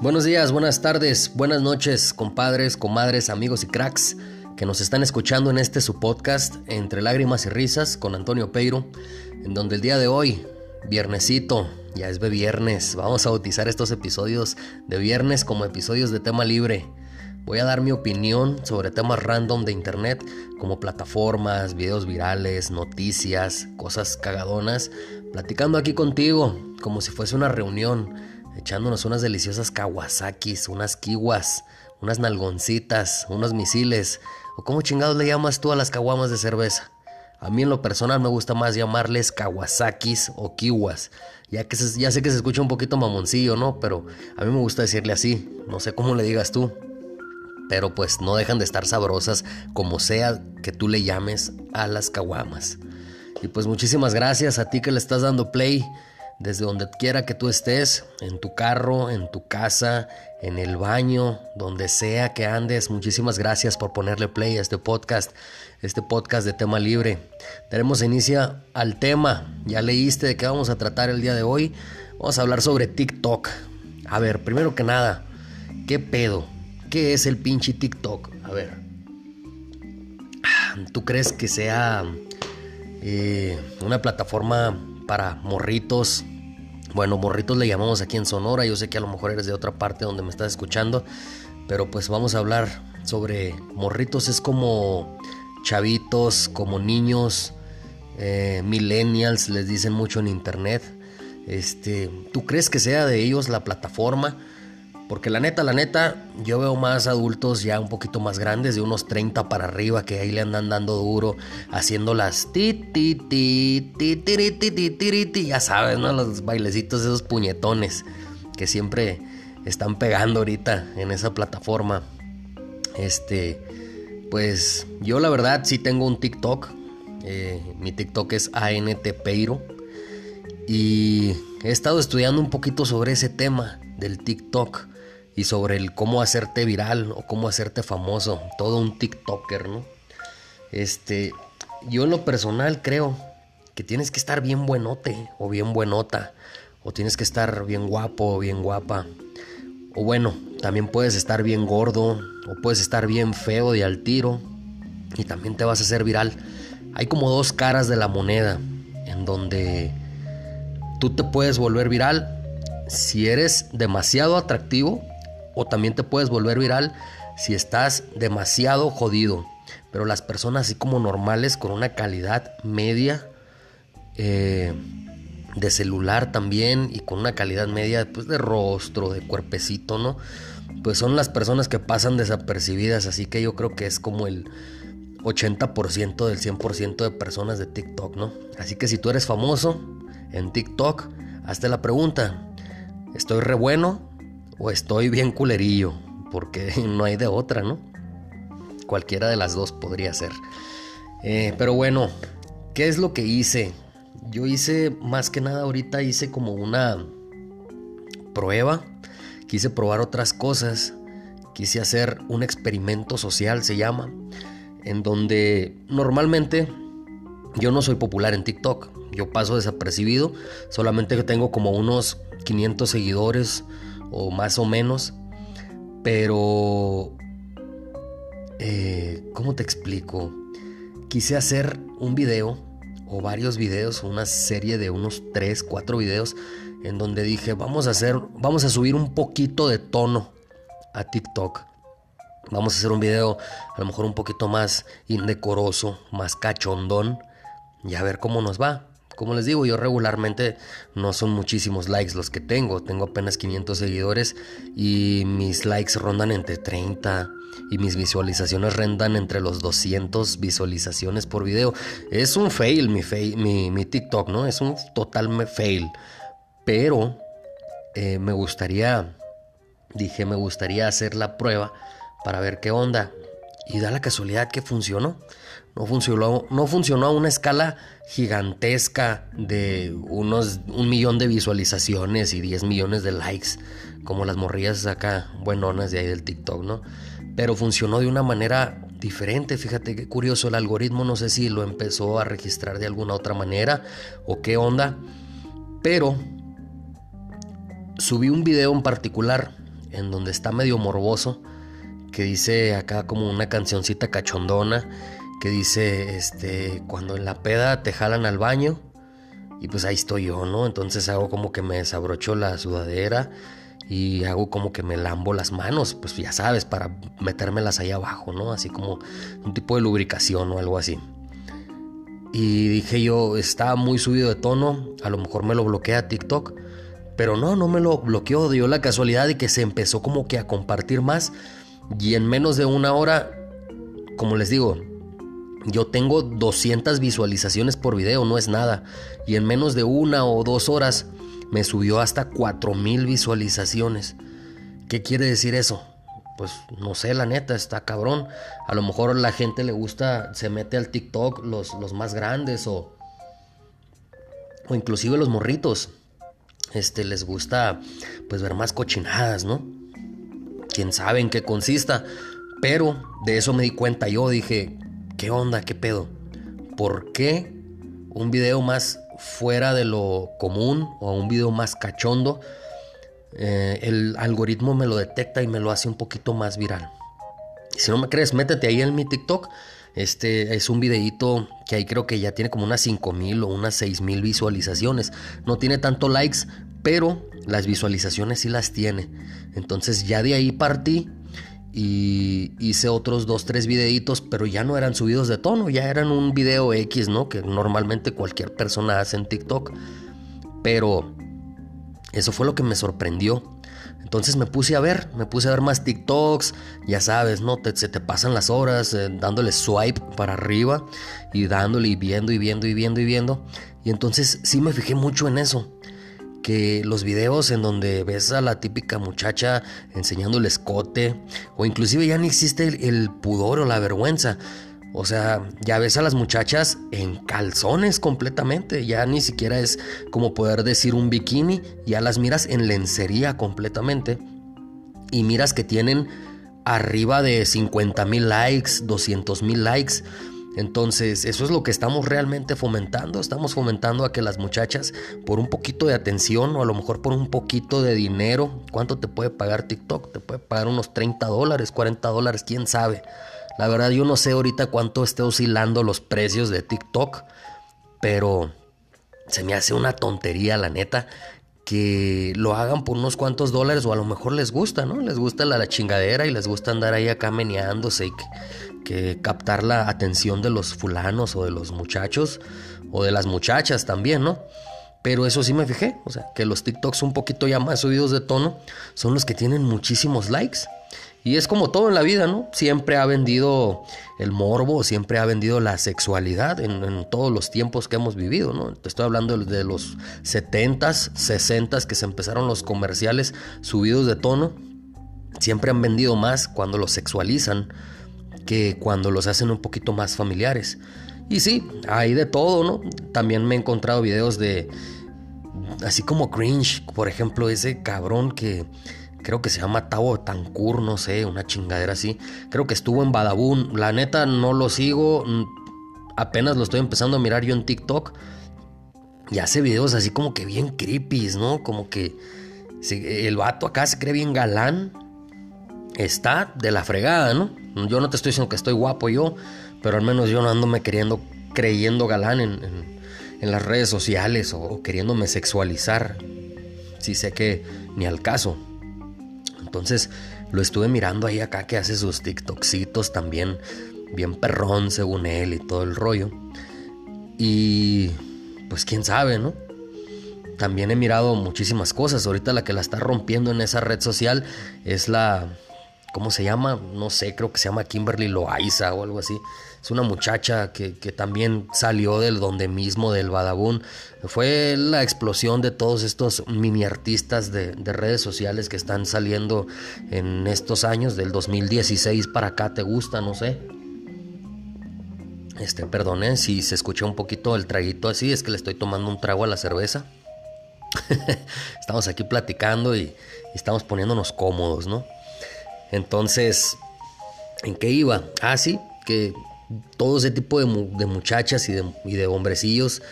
Buenos días, buenas tardes, buenas noches, compadres, comadres, amigos y cracks que nos están escuchando en este su podcast Entre lágrimas y risas con Antonio Peiro, en donde el día de hoy, viernesito, ya es de viernes, vamos a bautizar estos episodios de viernes como episodios de tema libre. Voy a dar mi opinión sobre temas random de internet como plataformas, videos virales, noticias, cosas cagadonas, platicando aquí contigo como si fuese una reunión echándonos unas deliciosas kawasakis, unas kiwas, unas nalgoncitas, unos misiles, o cómo chingados le llamas tú a las caguamas de cerveza. A mí en lo personal me gusta más llamarles kawasakis o kiwas, ya que ya sé que se escucha un poquito mamoncillo, ¿no? Pero a mí me gusta decirle así, no sé cómo le digas tú. Pero pues no dejan de estar sabrosas como sea que tú le llames a las caguamas. Y pues muchísimas gracias a ti que le estás dando play desde donde quiera que tú estés, en tu carro, en tu casa, en el baño, donde sea que andes. Muchísimas gracias por ponerle play a este podcast, este podcast de tema libre. Daremos inicio al tema. Ya leíste de qué vamos a tratar el día de hoy. Vamos a hablar sobre TikTok. A ver, primero que nada, ¿qué pedo? ¿Qué es el pinche TikTok? A ver. ¿Tú crees que sea una plataforma para morritos. Bueno, morritos le llamamos aquí en Sonora. Yo sé que a lo mejor eres de otra parte donde me estás escuchando. Pero pues vamos a hablar sobre morritos. Es como chavitos, como niños, eh, millennials, les dicen mucho en internet. Este, ¿Tú crees que sea de ellos la plataforma? Porque la neta, la neta, yo veo más adultos ya un poquito más grandes, de unos 30 para arriba, que ahí le andan dando duro, haciendo las ti, ti, ti, ti, ti, ti, ti, ti, ya sabes, ¿no? Los bailecitos, esos puñetones que siempre están pegando ahorita en esa plataforma. Este, pues yo la verdad sí tengo un TikTok. Eh, mi TikTok es ANTPeiro. Y he estado estudiando un poquito sobre ese tema del TikTok y sobre el cómo hacerte viral o cómo hacerte famoso, todo un TikToker, ¿no? Este, yo en lo personal creo que tienes que estar bien buenote o bien buenota, o tienes que estar bien guapo o bien guapa. O bueno, también puedes estar bien gordo o puedes estar bien feo de al tiro y también te vas a hacer viral. Hay como dos caras de la moneda en donde tú te puedes volver viral si eres demasiado atractivo o también te puedes volver viral si estás demasiado jodido. Pero las personas así como normales, con una calidad media eh, de celular también y con una calidad media pues, de rostro, de cuerpecito, ¿no? Pues son las personas que pasan desapercibidas, así que yo creo que es como el 80% del 100% de personas de TikTok, ¿no? Así que si tú eres famoso en TikTok, hazte la pregunta, ¿estoy re bueno o estoy bien culerillo, porque no hay de otra, ¿no? Cualquiera de las dos podría ser. Eh, pero bueno, ¿qué es lo que hice? Yo hice, más que nada ahorita hice como una prueba, quise probar otras cosas, quise hacer un experimento social, se llama, en donde normalmente yo no soy popular en TikTok, yo paso desapercibido, solamente tengo como unos 500 seguidores, o más o menos, pero... Eh, ¿Cómo te explico? Quise hacer un video o varios videos, una serie de unos 3, 4 videos en donde dije, vamos a hacer, vamos a subir un poquito de tono a TikTok. Vamos a hacer un video a lo mejor un poquito más indecoroso, más cachondón y a ver cómo nos va. Como les digo, yo regularmente no son muchísimos likes los que tengo. Tengo apenas 500 seguidores y mis likes rondan entre 30 y mis visualizaciones rendan entre los 200 visualizaciones por video. Es un fail mi, mi, TikTok, ¿no? Es un total fail. Pero eh, me gustaría, dije, me gustaría hacer la prueba para ver qué onda. Y da la casualidad que funcionó. No funcionó, no funcionó a una escala gigantesca de unos un millón de visualizaciones y 10 millones de likes, como las morrillas acá buenonas de ahí del TikTok, ¿no? Pero funcionó de una manera diferente, fíjate qué curioso, el algoritmo no sé si lo empezó a registrar de alguna otra manera o qué onda, pero subí un video en particular en donde está medio morboso, que dice acá como una cancioncita cachondona, que dice, este, cuando en la peda te jalan al baño, y pues ahí estoy yo, ¿no? Entonces hago como que me desabrocho la sudadera y hago como que me lambo las manos, pues ya sabes, para metérmelas ahí abajo, ¿no? Así como un tipo de lubricación o algo así. Y dije yo, está muy subido de tono, a lo mejor me lo bloquea TikTok, pero no, no me lo bloqueó, dio la casualidad de que se empezó como que a compartir más y en menos de una hora, como les digo, yo tengo 200 visualizaciones por video, no es nada. Y en menos de una o dos horas me subió hasta 4000 visualizaciones. ¿Qué quiere decir eso? Pues no sé, la neta, está cabrón. A lo mejor la gente le gusta, se mete al TikTok los, los más grandes o, o inclusive los morritos. Este, les gusta pues ver más cochinadas, ¿no? Quién sabe en qué consista. Pero de eso me di cuenta yo, dije, ¿qué onda? ¿Qué pedo? ¿Por qué un video más fuera de lo común o un video más cachondo, eh, el algoritmo me lo detecta y me lo hace un poquito más viral? si no me crees, métete ahí en mi TikTok. Este es un videito que ahí creo que ya tiene como unas 5000 o unas 6000 visualizaciones. No tiene tanto likes, pero las visualizaciones sí las tiene. Entonces ya de ahí partí y hice otros dos, tres videitos, pero ya no eran subidos de tono, ya eran un video X, ¿no? Que normalmente cualquier persona hace en TikTok. Pero eso fue lo que me sorprendió. Entonces me puse a ver, me puse a ver más TikToks, ya sabes, ¿no? se te pasan las horas eh, dándole swipe para arriba y dándole y viendo y viendo y viendo y viendo. Y entonces sí me fijé mucho en eso que los videos en donde ves a la típica muchacha enseñando el escote, o inclusive ya no existe el, pudor o la vergüenza. O sea, ya ves a las muchachas en calzones completamente. Ya ni siquiera es como poder decir un bikini. Ya las miras en lencería completamente. Y miras que tienen arriba de 50 mil likes, 200 mil likes. Entonces, eso es lo que estamos realmente fomentando. Estamos fomentando a que las muchachas, por un poquito de atención o a lo mejor por un poquito de dinero, ¿cuánto te puede pagar TikTok? Te puede pagar unos 30 dólares, 40 dólares, quién sabe. La verdad, yo no sé ahorita cuánto esté oscilando los precios de TikTok, pero se me hace una tontería, la neta, que lo hagan por unos cuantos dólares o a lo mejor les gusta, ¿no? Les gusta la, la chingadera y les gusta andar ahí acá meneándose y que que captar la atención de los fulanos o de los muchachos o de las muchachas también, ¿no? Pero eso sí me fijé, o sea, que los TikToks un poquito ya más subidos de tono son los que tienen muchísimos likes. Y es como todo en la vida, ¿no? Siempre ha vendido el morbo, siempre ha vendido la sexualidad en, todos los tiempos que hemos vivido, ¿no? Te estoy hablando de los 70s, 60s que se empezaron los comerciales subidos de tono. Siempre han vendido más cuando los sexualizan que cuando los hacen un poquito más familiares. Y sí, hay de todo, ¿no? También me he encontrado videos de... Así como cringe, por ejemplo, ese cabrón que creo que se llama Tavo Tancur, no sé, una chingadera así. Creo que estuvo en Badabun. La neta no lo sigo, apenas lo estoy empezando a mirar yo en TikTok. Y hace videos así como que bien creepy, ¿no? Como que el vato acá se cree bien galán. Está de la fregada, ¿no? Yo no te estoy diciendo que estoy guapo yo, pero al menos yo no ando me queriendo, creyendo galán en, las redes sociales o, queriéndome sexualizar. Si sé que ni al caso. Entonces lo estuve mirando ahí acá que hace sus TikToksitos también, bien perrón según él y todo el rollo. Y pues quién sabe, ¿no? También he mirado muchísimas cosas. Ahorita la que la está rompiendo en esa red social es la ¿cómo se llama? No sé, creo que se llama Kimberly Loaiza o algo así. Es una muchacha que, también salió del donde mismo, del Badabun. Fue la explosión de todos estos mini artistas de, redes sociales que están saliendo en estos años, del 2016 para acá, ¿te gusta? No sé. Este, perdone si se escucha un poquito el traguito así, es que le estoy tomando un trago a la cerveza. estamos aquí platicando y estamos poniéndonos cómodos, ¿no? Entonces, ¿en qué iba? Ah, sí, que todo ese tipo de, muchachas y de, hombrecillos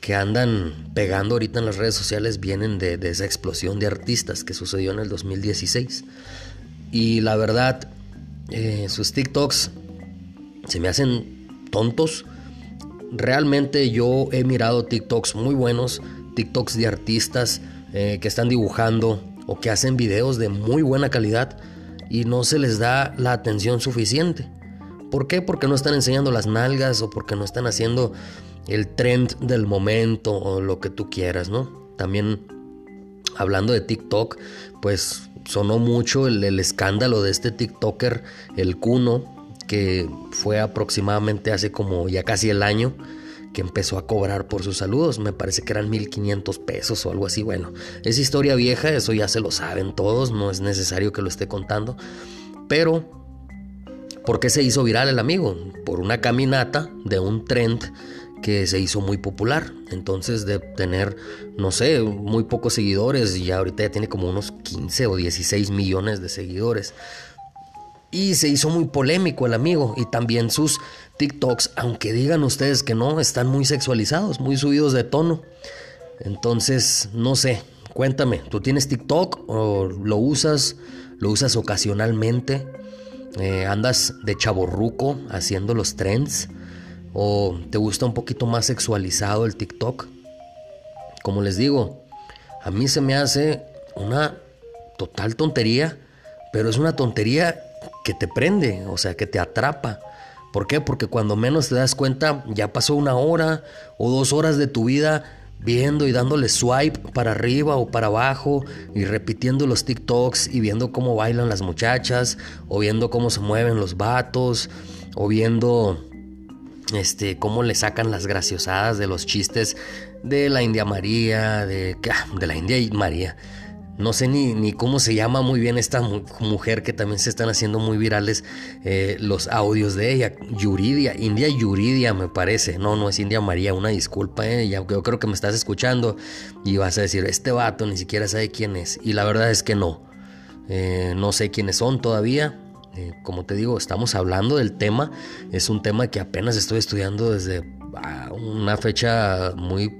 que andan pegando ahorita en las redes sociales vienen de, esa explosión de artistas que sucedió en el 2016. Y la verdad, eh, sus TikToks se me hacen tontos. Realmente yo he mirado TikToks muy buenos, TikToks de artistas eh, que están dibujando o que hacen videos de muy buena calidad y no se les da la atención suficiente. ¿Por qué? Porque no están enseñando las nalgas o porque no están haciendo el trend del momento o lo que tú quieras, ¿no? También hablando de TikTok, pues sonó mucho el, escándalo de este TikToker, el Kuno, que fue aproximadamente hace como ya casi el año que empezó a cobrar por sus saludos. Me parece que eran 1500 pesos o algo así. Bueno, es historia vieja, eso ya se lo saben todos, no es necesario que lo esté contando. Pero, ¿por qué se hizo viral el amigo? Por una caminata de un trend que se hizo muy popular. Entonces de tener, no sé, muy pocos seguidores, y ahorita ya tiene como unos 15 o 16 millones de seguidores. Y se hizo muy polémico el amigo y también sus TikToks, aunque digan ustedes que no, están muy sexualizados, muy subidos de tono. Entonces, no sé, cuéntame, ¿tú tienes TikTok o lo usas? ¿Lo usas ocasionalmente? Eh, ¿Andas de chaborruco haciendo los trends? ¿O te gusta un poquito más sexualizado el TikTok? Como les digo, a mí se me hace una total tontería, pero es una tontería que te prende, o sea, que te atrapa. ¿Por qué? Porque cuando menos te das cuenta, ya pasó una hora o dos horas de tu vida viendo y dándole swipe para arriba o para abajo y repitiendo los TikToks y viendo cómo bailan las muchachas o viendo cómo se mueven los vatos o viendo este, cómo le sacan las graciosadas de los chistes de la India María, de, de la India María. No sé ni, ni, cómo se llama muy bien esta mujer que también se están haciendo muy virales eh, los audios de ella. Yuridia, India Yuridia me parece. No, no es India María, una disculpa. Eh, yo creo que me estás escuchando y vas a decir, este vato ni siquiera sabe quién es. Y la verdad es que no. Eh, no sé quiénes son todavía. Eh, como te digo, estamos hablando del tema. Es un tema que apenas estoy estudiando desde ah, una fecha muy...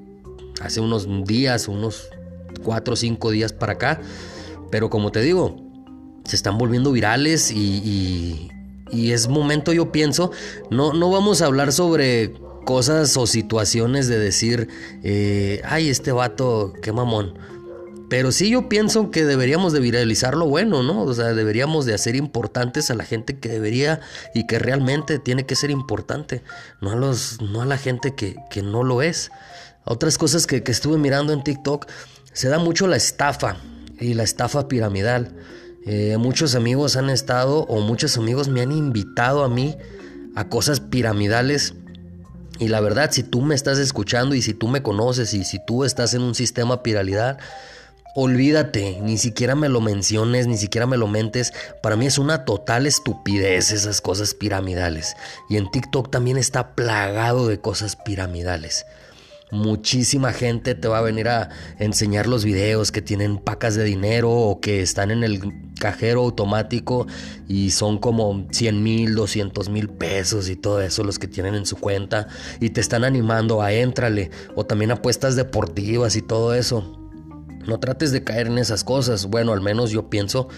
hace unos días, unos cuatro o cinco días para acá. Pero como te digo, se están volviendo virales y, es momento, yo pienso, no, no vamos a hablar sobre cosas o situaciones de decir, eh, ay, este vato, qué mamón. Pero sí yo pienso que deberíamos de viralizar lo bueno, ¿no? O sea, deberíamos de hacer importantes a la gente que debería y que realmente tiene que ser importante, no a, los, no a la gente que, no lo es. Otras cosas que, estuve mirando en TikTok, se da mucho la estafa y la estafa piramidal. Eh, muchos amigos han estado o muchos amigos me han invitado a mí a cosas piramidales. Y la verdad, si tú me estás escuchando y si tú me conoces y si tú estás en un sistema piramidal, Olvídate, ni siquiera me lo menciones, ni siquiera me lo mentes. Para mí es una total estupidez esas cosas piramidales. Y en TikTok también está plagado de cosas piramidales. Muchísima gente te va a venir a enseñar los videos que tienen pacas de dinero o que están en el cajero automático y son como 100 mil, 200 mil pesos y todo eso los que tienen en su cuenta y te están animando a éntrale o también apuestas deportivas y todo eso. No trates de caer en esas cosas. Bueno, al menos yo pienso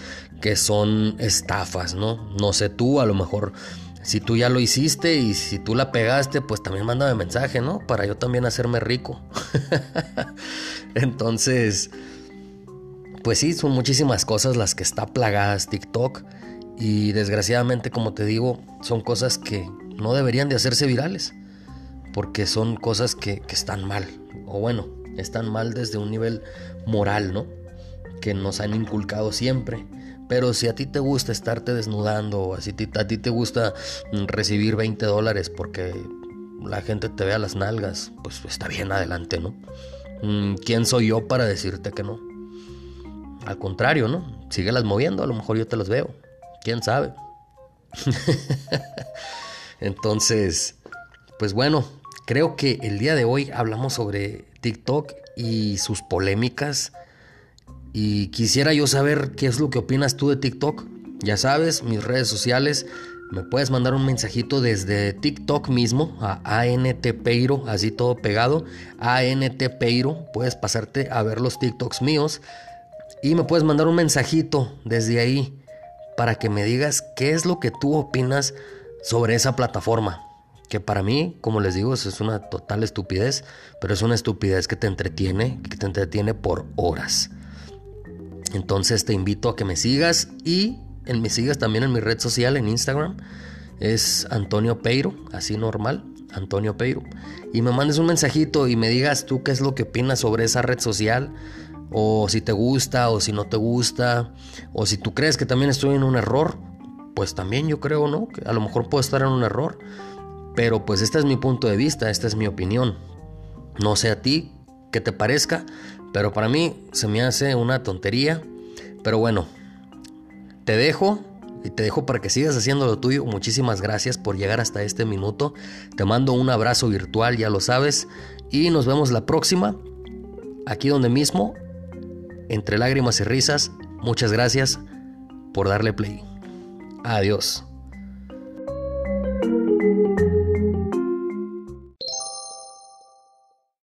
que son estafas, ¿no? No sé tú, a lo mejor si tú ya lo hiciste y si tú la pegaste, pues también mándame mensaje, ¿no? Para yo también hacerme rico. Entonces, pues sí, son muchísimas cosas las que está plagadas TikTok y desgraciadamente, como te digo, son cosas que no deberían de hacerse virales porque son cosas que, que están mal. O bueno, están mal desde un nivel moral, ¿no? Que nos han inculcado siempre. Pero si a ti te gusta estarte desnudando o si a ti te gusta recibir 20 dólares porque la gente te vea las nalgas, pues está bien adelante, ¿no? Mm, ¿Quién soy yo para decirte que no? Al contrario, ¿no? Síguelas moviendo, a lo mejor yo te las veo. ¿Quién sabe? Entonces, pues bueno, creo que el día de hoy hablamos sobre TikTok y sus polémicas. Y quisiera yo saber qué es lo que opinas tú de TikTok. Ya sabes, mis redes sociales, me puedes mandar un mensajito desde TikTok mismo a ANTPeiro, así todo pegado, ANTPeiro, puedes pasarte a ver los TikToks míos y me puedes mandar un mensajito desde ahí para que me digas qué es lo que tú opinas sobre esa plataforma. Que para mí, como les digo, es una total estupidez, pero es una estupidez que te entretiene, que te entretiene por horas. Entonces te invito a que me sigas y en, me sigas también en mi red social, en Instagram. Es Antonio Peiro, así normal, Antonio Peiro. Y me mandes un mensajito y me digas tú qué es lo que opinas sobre esa red social. O si te gusta o si no te gusta. O si tú crees que también estoy en un error. Pues también yo creo, ¿no? Que a lo mejor puedo estar en un error. Pero pues este es mi punto de vista, esta es mi opinión. No sé a ti qué te parezca, pero para mí se me hace una tontería. Pero bueno, te dejo y te dejo para que sigas haciendo lo tuyo. Muchísimas gracias por llegar hasta este minuto. Te mando un abrazo virtual, ya lo sabes. Y nos vemos la próxima, aquí donde mismo, entre lágrimas y risas. Muchas gracias por darle play. Adiós.